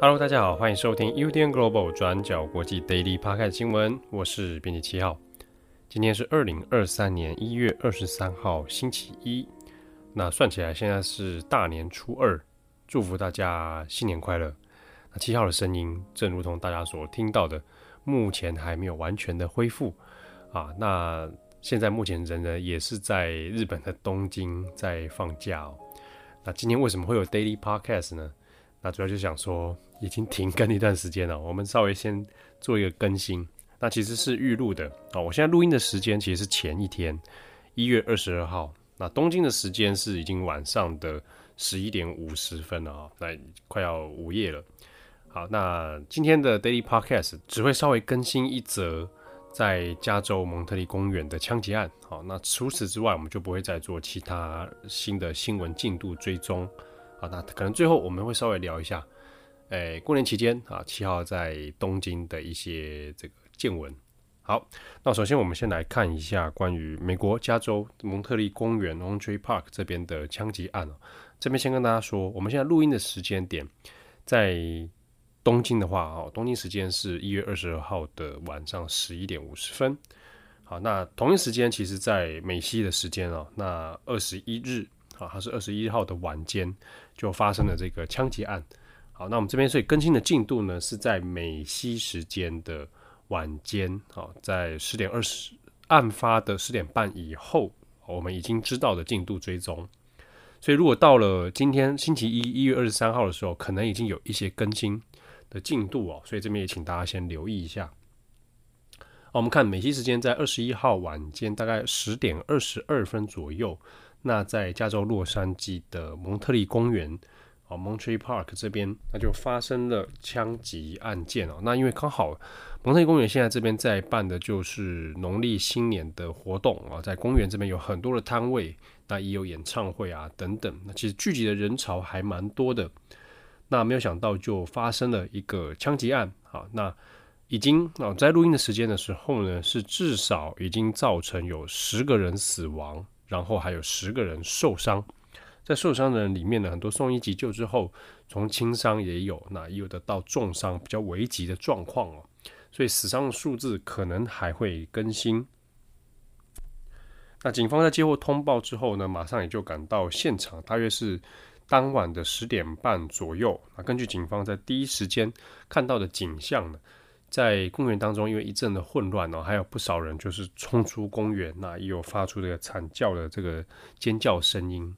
Hello，大家好，欢迎收听 UDN Global 转角国际 Daily Podcast 新闻，我是编辑七号。今天是二零二三年一月二十三号，星期一。那算起来现在是大年初二，祝福大家新年快乐。七号的声音，正如同大家所听到的，目前还没有完全的恢复啊。那现在目前人呢，也是在日本的东京在放假哦。那今天为什么会有 Daily Podcast 呢？那主要就想说，已经停更一段时间了，我们稍微先做一个更新。那其实是预录的啊，我现在录音的时间其实是前一天，一月二十二号。那东京的时间是已经晚上的十一点五十分了啊，那快要午夜了。好，那今天的 Daily Podcast 只会稍微更新一则在加州蒙特利公园的枪击案。好，那除此之外，我们就不会再做其他新的新闻进度追踪。好，那可能最后我们会稍微聊一下，诶、过年期间啊，七号在东京的一些这个见闻。好，那首先我们先来看一下关于美国加州蒙特利公园 o n t r e Park） 这边的枪击案。这边先跟大家说，我们现在录音的时间点在东京的话，哦，东京时间是一月二十二号的晚上十一点五十分。好，那同一时间，其实在美西的时间哦，那二十一日。啊，它是二十一号的晚间就发生了这个枪击案。好，那我们这边所以更新的进度呢，是在美西时间的晚间，好，在十点二十案发的十点半以后，我们已经知道的进度追踪。所以如果到了今天星期一一月二十三号的时候，可能已经有一些更新的进度哦。所以这边也请大家先留意一下。我们看美西时间在二十一号晚间大概十点二十二分左右。那在加州洛杉矶的蒙特利公园，哦，Monterey Park 这边，那就发生了枪击案件哦。那因为刚好蒙特利公园现在这边在办的就是农历新年的活动啊，在公园这边有很多的摊位，那也有演唱会啊等等。那其实聚集的人潮还蛮多的。那没有想到就发生了一个枪击案。好，那已经啊在录音的时间的时候呢，是至少已经造成有十个人死亡。然后还有十个人受伤，在受伤的人里面呢，很多送医急救之后，从轻伤也有，那也有的到重伤比较危急的状况哦，所以死伤的数字可能还会更新。那警方在接获通报之后呢，马上也就赶到现场，大约是当晚的十点半左右。那根据警方在第一时间看到的景象呢，在公园当中，因为一阵的混乱哦，还有不少人就是冲出公园，那也有发出这个惨叫的这个尖叫声音。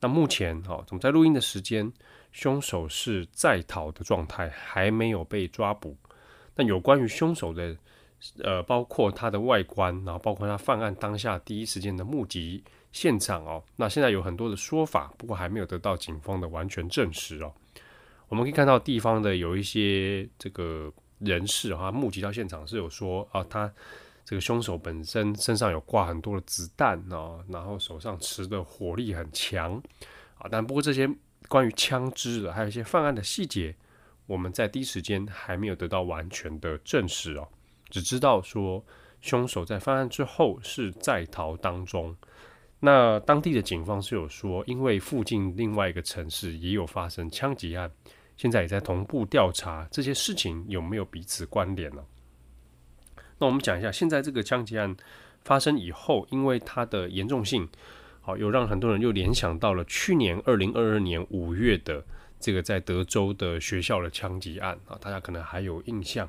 那目前哦，怎么在录音的时间，凶手是在逃的状态，还没有被抓捕。那有关于凶手的，呃，包括他的外观，然后包括他犯案当下第一时间的目击现场哦，那现在有很多的说法，不过还没有得到警方的完全证实哦。我们可以看到地方的有一些这个。人士哈，目击到现场是有说啊，他这个凶手本身身上有挂很多的子弹哦，然后手上持的火力很强啊。但不过这些关于枪支的，还有一些犯案的细节，我们在第一时间还没有得到完全的证实哦，只知道说凶手在犯案之后是在逃当中。那当地的警方是有说，因为附近另外一个城市也有发生枪击案。现在也在同步调查这些事情有没有彼此关联呢？那我们讲一下，现在这个枪击案发生以后，因为它的严重性，好，有让很多人又联想到了去年二零二二年五月的这个在德州的学校的枪击案啊，大家可能还有印象。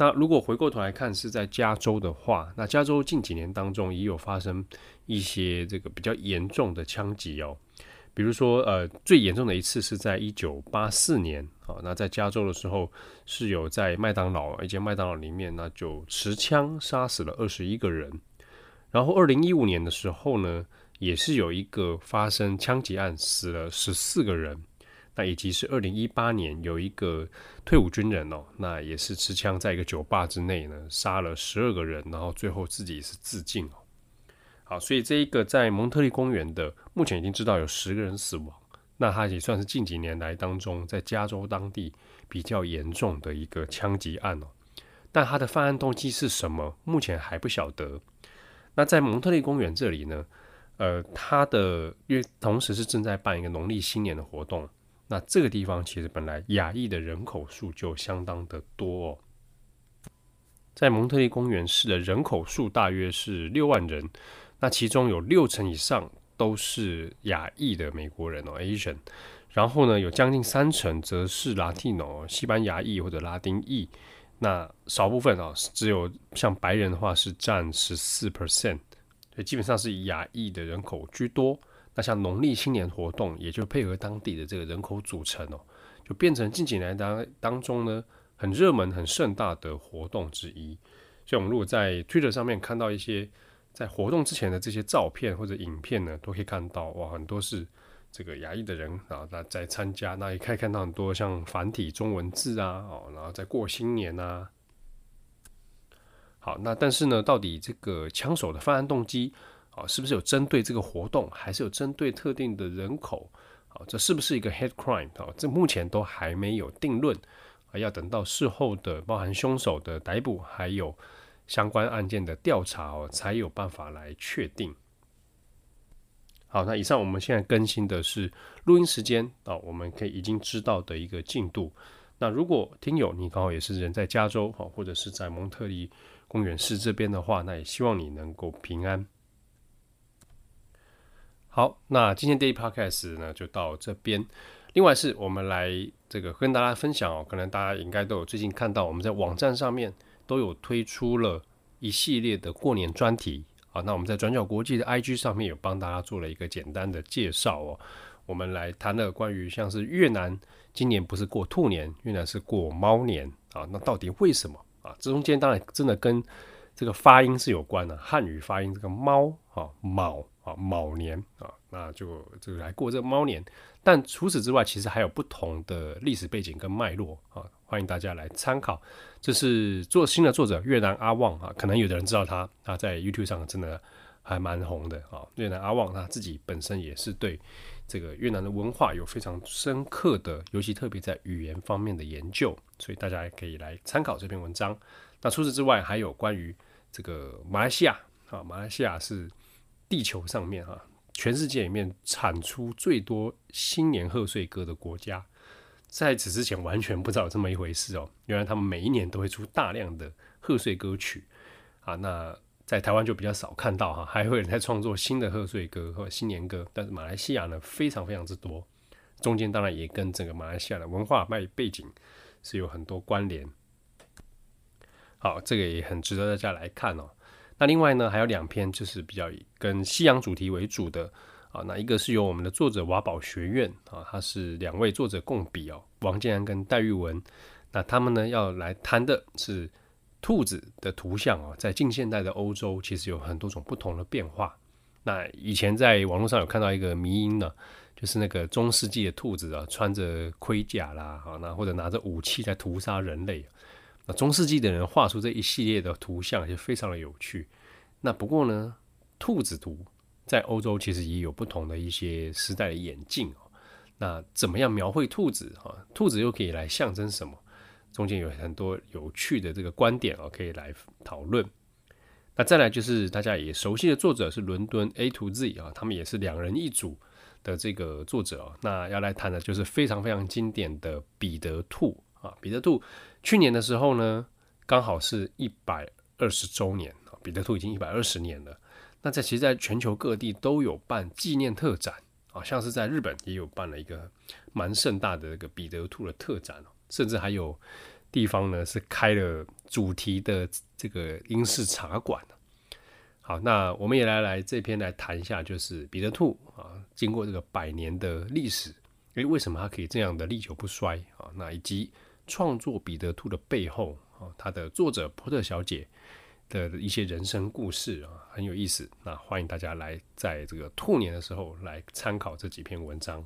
那如果回过头来看是在加州的话，那加州近几年当中也有发生一些这个比较严重的枪击哦。比如说，呃，最严重的一次是在一九八四年，啊，那在加州的时候，是有在麦当劳一间麦当劳里面，那就持枪杀死了二十一个人。然后二零一五年的时候呢，也是有一个发生枪击案，死了十四个人。那以及是二零一八年有一个退伍军人哦，那也是持枪在一个酒吧之内呢，杀了十二个人，然后最后自己是自尽哦好，所以这一个在蒙特利公园的，目前已经知道有十个人死亡。那他也算是近几年来当中在加州当地比较严重的一个枪击案哦。但他的犯案动机是什么？目前还不晓得。那在蒙特利公园这里呢？呃，他的因为同时是正在办一个农历新年的活动。那这个地方其实本来亚裔的人口数就相当的多哦。在蒙特利公园市的人口数大约是六万人，那其中有六成以上都是亚裔的美国人哦，Asian。然后呢，有将近三成则是 Latino，西班牙裔或者拉丁裔。那少部分啊，只有像白人的话是占十四 percent，所以基本上是以亚裔的人口居多。那像农历新年活动，也就配合当地的这个人口组成哦，就变成近几年当当中呢很热门、很盛大的活动之一。所以，我们如果在 Twitter 上面看到一些在活动之前的这些照片或者影片呢，都可以看到哇，很多是。这个亚裔的人啊，那在参加，那也可以看到很多像繁体中文字啊，哦，然后在过新年啊。好，那但是呢，到底这个枪手的犯案动机啊，是不是有针对这个活动，还是有针对特定的人口？啊，这是不是一个 hate crime 啊？这目前都还没有定论啊，要等到事后的包含凶手的逮捕，还有相关案件的调查哦，才有办法来确定。好，那以上我们现在更新的是录音时间啊，我们可以已经知道的一个进度。那如果听友你刚好也是人在加州哈，或者是在蒙特利公园市这边的话，那也希望你能够平安。好，那今天 Daily Podcast 呢就到这边。另外是我们来这个跟大家分享哦，可能大家应该都有最近看到我们在网站上面都有推出了一系列的过年专题。啊，那我们在转角国际的 IG 上面有帮大家做了一个简单的介绍哦。我们来谈了关于像是越南今年不是过兔年，越南是过猫年啊。那到底为什么啊？这中间当然真的跟这个发音是有关的，汉语发音这个猫啊卯啊卯年啊，那就这个来过这个猫年。但除此之外，其实还有不同的历史背景跟脉络啊。欢迎大家来参考，这是做新的作者越南阿旺啊，可能有的人知道他，他在 YouTube 上真的还蛮红的啊。越南阿旺他自己本身也是对这个越南的文化有非常深刻的，尤其特别在语言方面的研究，所以大家也可以来参考这篇文章。那除此之外，还有关于这个马来西亚啊，马来西亚是地球上面哈，全世界里面产出最多新年贺岁歌的国家。在此之前完全不知道有这么一回事哦，原来他们每一年都会出大量的贺岁歌曲啊。那在台湾就比较少看到哈，还会有人在创作新的贺岁歌或新年歌，但是马来西亚呢非常非常之多，中间当然也跟整个马来西亚的文化背背景是有很多关联。好，这个也很值得大家来看哦。那另外呢，还有两篇就是比较以跟西洋主题为主的。啊，那一个是由我们的作者瓦宝学院啊，他是两位作者共笔哦，王建安跟戴玉文，那他们呢要来谈的是兔子的图像啊，在近现代的欧洲其实有很多种不同的变化。那以前在网络上有看到一个迷因呢，就是那个中世纪的兔子啊，穿着盔甲啦，啊，那或者拿着武器在屠杀人类。那中世纪的人画出这一系列的图像就非常的有趣。那不过呢，兔子图。在欧洲其实也有不同的一些时代的演进哦。那怎么样描绘兔子啊？兔子又可以来象征什么？中间有很多有趣的这个观点哦，可以来讨论。那再来就是大家也熟悉的作者是伦敦 A to Z 啊，他们也是两人一组的这个作者哦。那要来谈的就是非常非常经典的彼得兔啊。彼得兔去年的时候呢，刚好是一百二十周年彼得兔已经一百二十年了。那在其实，在全球各地都有办纪念特展啊，像是在日本也有办了一个蛮盛大的这个彼得兔的特展，甚至还有地方呢是开了主题的这个英式茶馆。好，那我们也来来这篇来谈一下，就是彼得兔啊，经过这个百年的历史，诶，为什么它可以这样的历久不衰啊？那以及创作彼得兔的背后啊，它的作者波特小姐。的一些人生故事啊，很有意思。那欢迎大家来在这个兔年的时候来参考这几篇文章。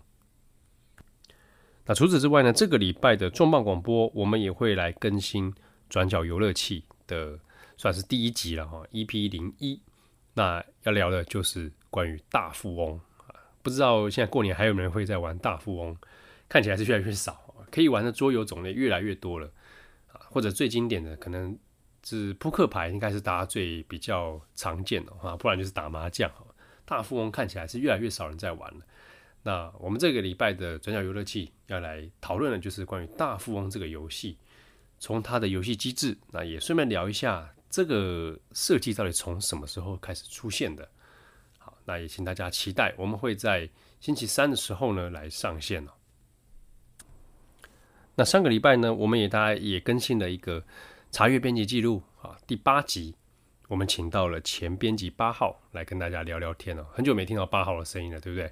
那除此之外呢，这个礼拜的重磅广播，我们也会来更新转角游乐器的，算是第一集了哈，EP 零一。那要聊的就是关于大富翁啊，不知道现在过年还有没有人会在玩大富翁？看起来是越来越少，可以玩的桌游种类越来越多了啊。或者最经典的可能是扑克牌，应该是大家最比较常见的哈，不然就是打麻将。大富翁看起来是越来越少人在玩了。那我们这个礼拜的转角游乐器要来讨论的就是关于大富翁这个游戏，从它的游戏机制，那也顺便聊一下这个设计到底从什么时候开始出现的。好，那也请大家期待，我们会在星期三的时候呢来上线。那上个礼拜呢，我们也大家也更新了一个查阅编辑记录啊，第八集。我们请到了前编辑八号来跟大家聊聊天哦，很久没听到八号的声音了，对不对？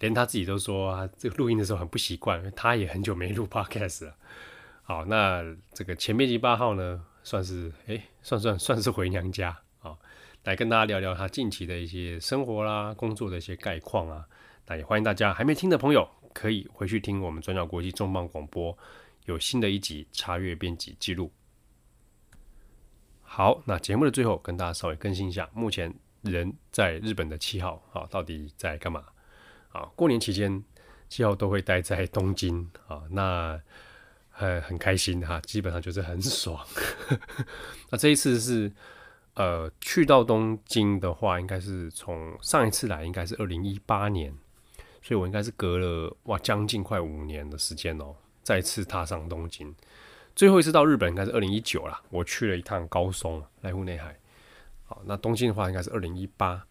连他自己都说啊，这个录音的时候很不习惯，他也很久没录 podcast 了。好，那这个前编辑八号呢，算是哎，算算算是回娘家啊，来跟大家聊聊他近期的一些生活啦、工作的一些概况啊。那也欢迎大家还没听的朋友，可以回去听我们转角国际重磅广播，有新的一集查阅编辑记录。好，那节目的最后跟大家稍微更新一下，目前人在日本的七号啊，到底在干嘛？啊，过年期间七号都会待在东京啊，那很很开心哈，基本上就是很爽。那这一次是呃去到东京的话，应该是从上一次来应该是二零一八年，所以我应该是隔了哇将近快五年的时间哦，再次踏上东京。最后一次到日本应该是二零一九啦，我去了一趟高松濑户内海。好，那东京的话应该是二零一八。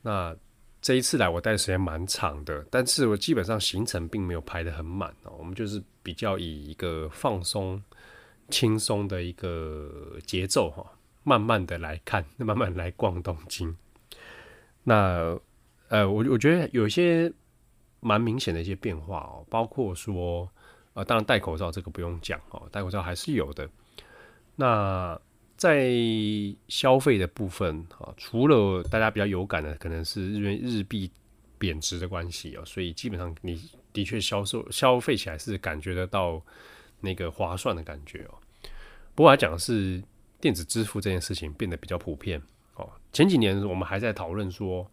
那这一次来我待的时间蛮长的，但是我基本上行程并没有排得很满哦。我们就是比较以一个放松、轻松的一个节奏哈，慢慢的来看，慢慢来逛东京。那呃，我我觉得有一些蛮明显的一些变化哦，包括说。啊，当然戴口罩这个不用讲哦，戴口罩还是有的。那在消费的部分啊，除了大家比较有感的，可能是日元日币贬值的关系哦，所以基本上你的确销售消费起来是感觉得到那个划算的感觉哦。不过来讲的是电子支付这件事情变得比较普遍哦。前几年我们还在讨论说。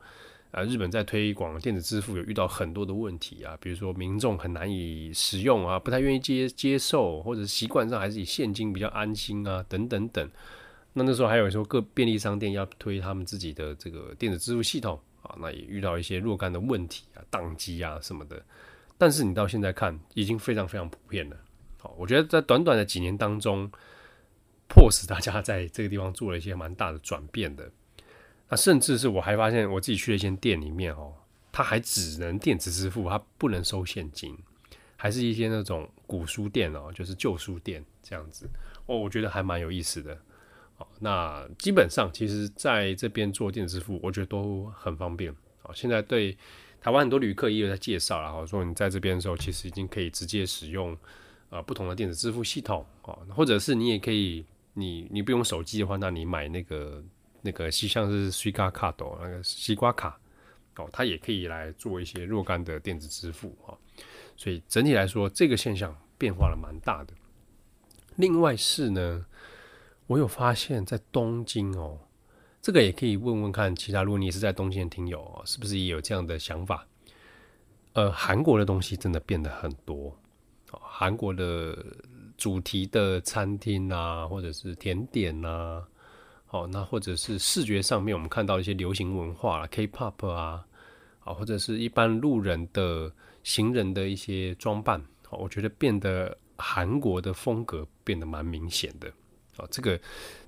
啊，日本在推广电子支付有遇到很多的问题啊，比如说民众很难以使用啊，不太愿意接接受，或者习惯上还是以现金比较安心啊，等等等。那那时候还有说各便利商店要推他们自己的这个电子支付系统啊，那也遇到一些若干的问题啊，宕机啊什么的。但是你到现在看，已经非常非常普遍了。好，我觉得在短短的几年当中，迫使大家在这个地方做了一些蛮大的转变的。那甚至是我还发现，我自己去了一间店里面哦，它还只能电子支付，它不能收现金，还是一些那种古书店哦，就是旧书店这样子哦，我觉得还蛮有意思的。哦，那基本上其实在这边做电子支付，我觉得都很方便。哦，现在对台湾很多旅客也有在介绍了，哈，说你在这边的时候，其实已经可以直接使用呃不同的电子支付系统哦，或者是你也可以，你你不用手机的话，那你买那个。那个西像是西瓜卡豆那个西瓜卡哦，它也可以来做一些若干的电子支付啊，所以整体来说，这个现象变化了蛮大的。另外是呢，我有发现，在东京哦，这个也可以问问看其他，如果你是在东京的听友哦，是不是也有这样的想法？呃，韩国的东西真的变得很多，韩国的主题的餐厅啊，或者是甜点啊。哦，那或者是视觉上面，我们看到一些流行文化，K-pop 啊，啊，或者是一般路人的行人的一些装扮，哦，我觉得变得韩国的风格变得蛮明显的，哦，这个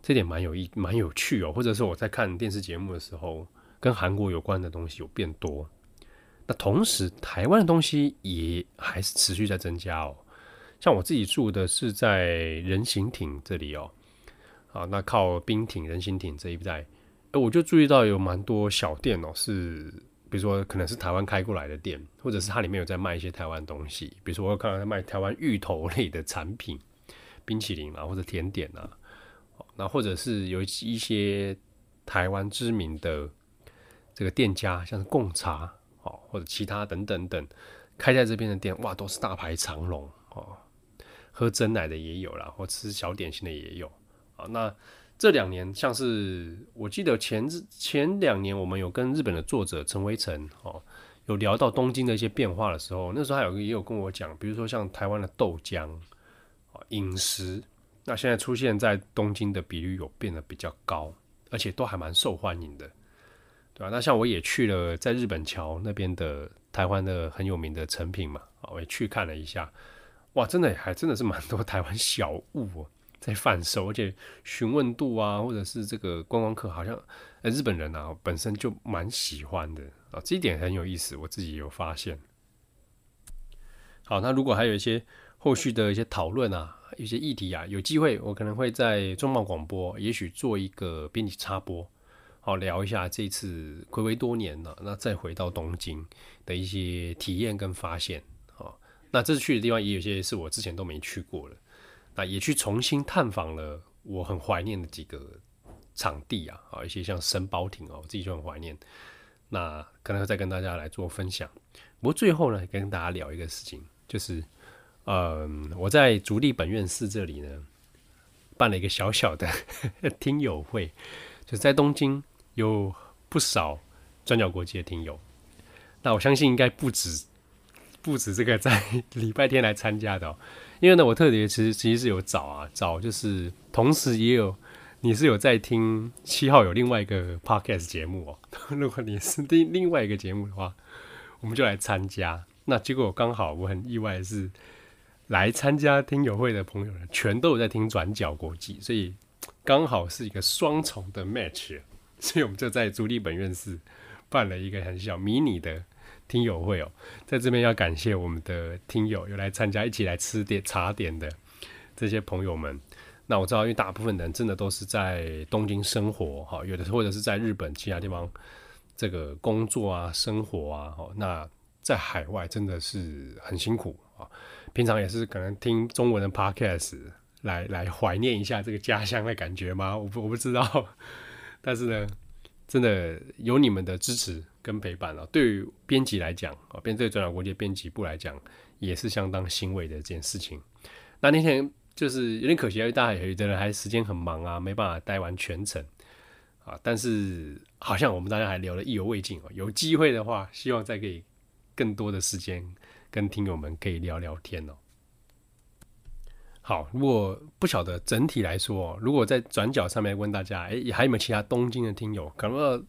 这点蛮有意蛮有趣哦，或者是我在看电视节目的时候，跟韩国有关的东西有变多，那同时台湾的东西也还是持续在增加哦，像我自己住的是在人行艇这里哦。啊，那靠冰艇、人行艇这一带，我就注意到有蛮多小店哦，是比如说可能是台湾开过来的店，或者是它里面有在卖一些台湾东西，比如说我有看到在卖台湾芋头类的产品、冰淇淋啊，或者甜点啊，那或者是有一些台湾知名的这个店家，像是贡茶哦，或者其他等等等，开在这边的店，哇，都是大排长龙哦，喝真奶的也有啦，或吃小点心的也有。啊，那这两年像是我记得前前两年，我们有跟日本的作者陈维成哦，有聊到东京的一些变化的时候，那时候还有也有跟我讲，比如说像台湾的豆浆啊饮食，那现在出现在东京的比率有变得比较高，而且都还蛮受欢迎的，对吧？那像我也去了在日本桥那边的台湾的很有名的成品嘛，我也去看了一下，哇，真的还真的是蛮多 台湾小物哦。在贩售，而且询问度啊，或者是这个观光客，好像日本人啊本身就蛮喜欢的啊，这一点很有意思，我自己有发现。好，那如果还有一些后续的一些讨论啊，一些议题啊，有机会我可能会在中贸广播，也许做一个编辑插播，好聊一下这次暌违多年了，那再回到东京的一些体验跟发现。好，那这次去的地方也有些是我之前都没去过了。那也去重新探访了我很怀念的几个场地啊，啊，一些像神保町哦，我自己就很怀念。那可能会再跟大家来做分享。不过最后呢，跟大家聊一个事情，就是，嗯，我在足立本院寺这里呢，办了一个小小的 听友会，就在东京有不少转角国际的听友。那我相信应该不止不止这个在 礼拜天来参加的哦。因为呢，我特别其实其实是有找啊找，就是同时也有你是有在听七号有另外一个 podcast 节目哦。如果你是听另外一个节目的话，我们就来参加。那结果刚好我很意外的是，来参加听友会的朋友呢，全都有在听转角国际，所以刚好是一个双重的 match。所以我们就在朱立本院士办了一个很小迷你的。听友会哦，在这边要感谢我们的听友有来参加，一起来吃点茶点的这些朋友们。那我知道，因为大部分人真的都是在东京生活哈，有的或者是在日本其他地方这个工作啊、生活啊。哦那在海外真的是很辛苦啊。平常也是可能听中文的 podcast 来来怀念一下这个家乡的感觉吗？我不我不知道，但是呢，真的有你们的支持。跟陪伴啊，对于编辑来讲啊，编对转角国际编辑部来讲，也是相当欣慰的一件事情。那那天就是有点可惜，因为大家有的人还时间很忙啊，没办法待完全程啊。但是好像我们大家还聊得意犹未尽哦。有机会的话，希望再给更多的时间跟听友们可以聊聊天哦。好，如果不晓得整体来说，如果在转角上面问大家，哎，还有没有其他东京的听友？可能。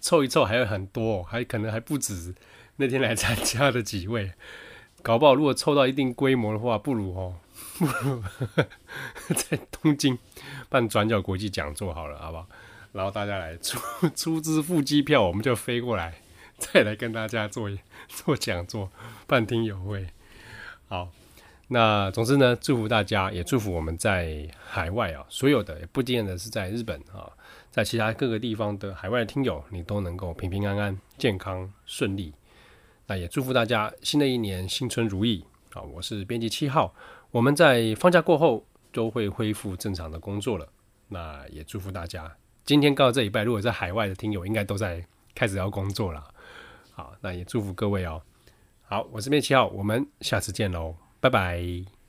凑一凑还有很多，还可能还不止那天来参加的几位，搞不好如果凑到一定规模的话，不如哦，不如 在东京办转角国际讲座好了，好不好？然后大家来出出资付机票，我们就飞过来，再来跟大家做做讲座，办听友会。好，那总之呢，祝福大家，也祝福我们在海外啊，所有的也不见得是在日本啊。在其他各个地方的海外的听友，你都能够平平安安、健康顺利。那也祝福大家新的一年新春如意。好，我是编辑七号，我们在放假过后都会恢复正常的工作了。那也祝福大家今天到这礼拜，如果在海外的听友，应该都在开始要工作了。好，那也祝福各位哦。好，我是编辑七号，我们下次见喽，拜拜。